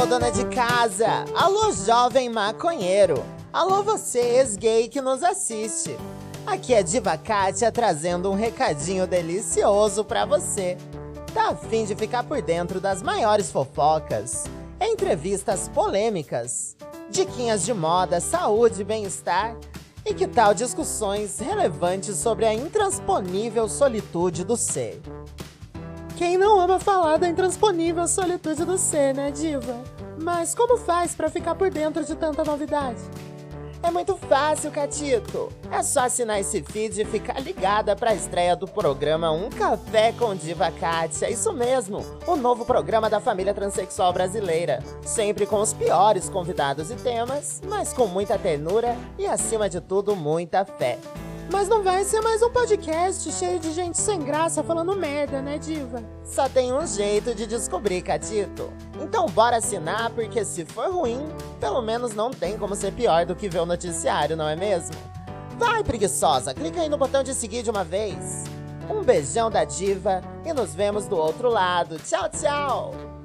Alô, dona de casa! Alô, jovem maconheiro! Alô, você, ex-gay que nos assiste! Aqui é Diva Kátia trazendo um recadinho delicioso pra você. Tá afim de ficar por dentro das maiores fofocas, entrevistas polêmicas, diquinhas de moda, saúde e bem-estar? E que tal discussões relevantes sobre a intransponível solitude do ser? Quem não ama falar da intransponível solitude do ser, né, diva? Mas como faz pra ficar por dentro de tanta novidade? É muito fácil, Catito. É só assinar esse feed e ficar ligada pra estreia do programa Um Café com Diva Kátia. Isso mesmo, o novo programa da família transexual brasileira. Sempre com os piores convidados e temas, mas com muita ternura e, acima de tudo, muita fé. Mas não vai ser mais um podcast cheio de gente sem graça falando merda, né, diva? Só tem um jeito de descobrir, Catito. Então bora assinar, porque se for ruim, pelo menos não tem como ser pior do que ver o noticiário, não é mesmo? Vai, preguiçosa, clica aí no botão de seguir de uma vez. Um beijão da diva e nos vemos do outro lado. Tchau, tchau!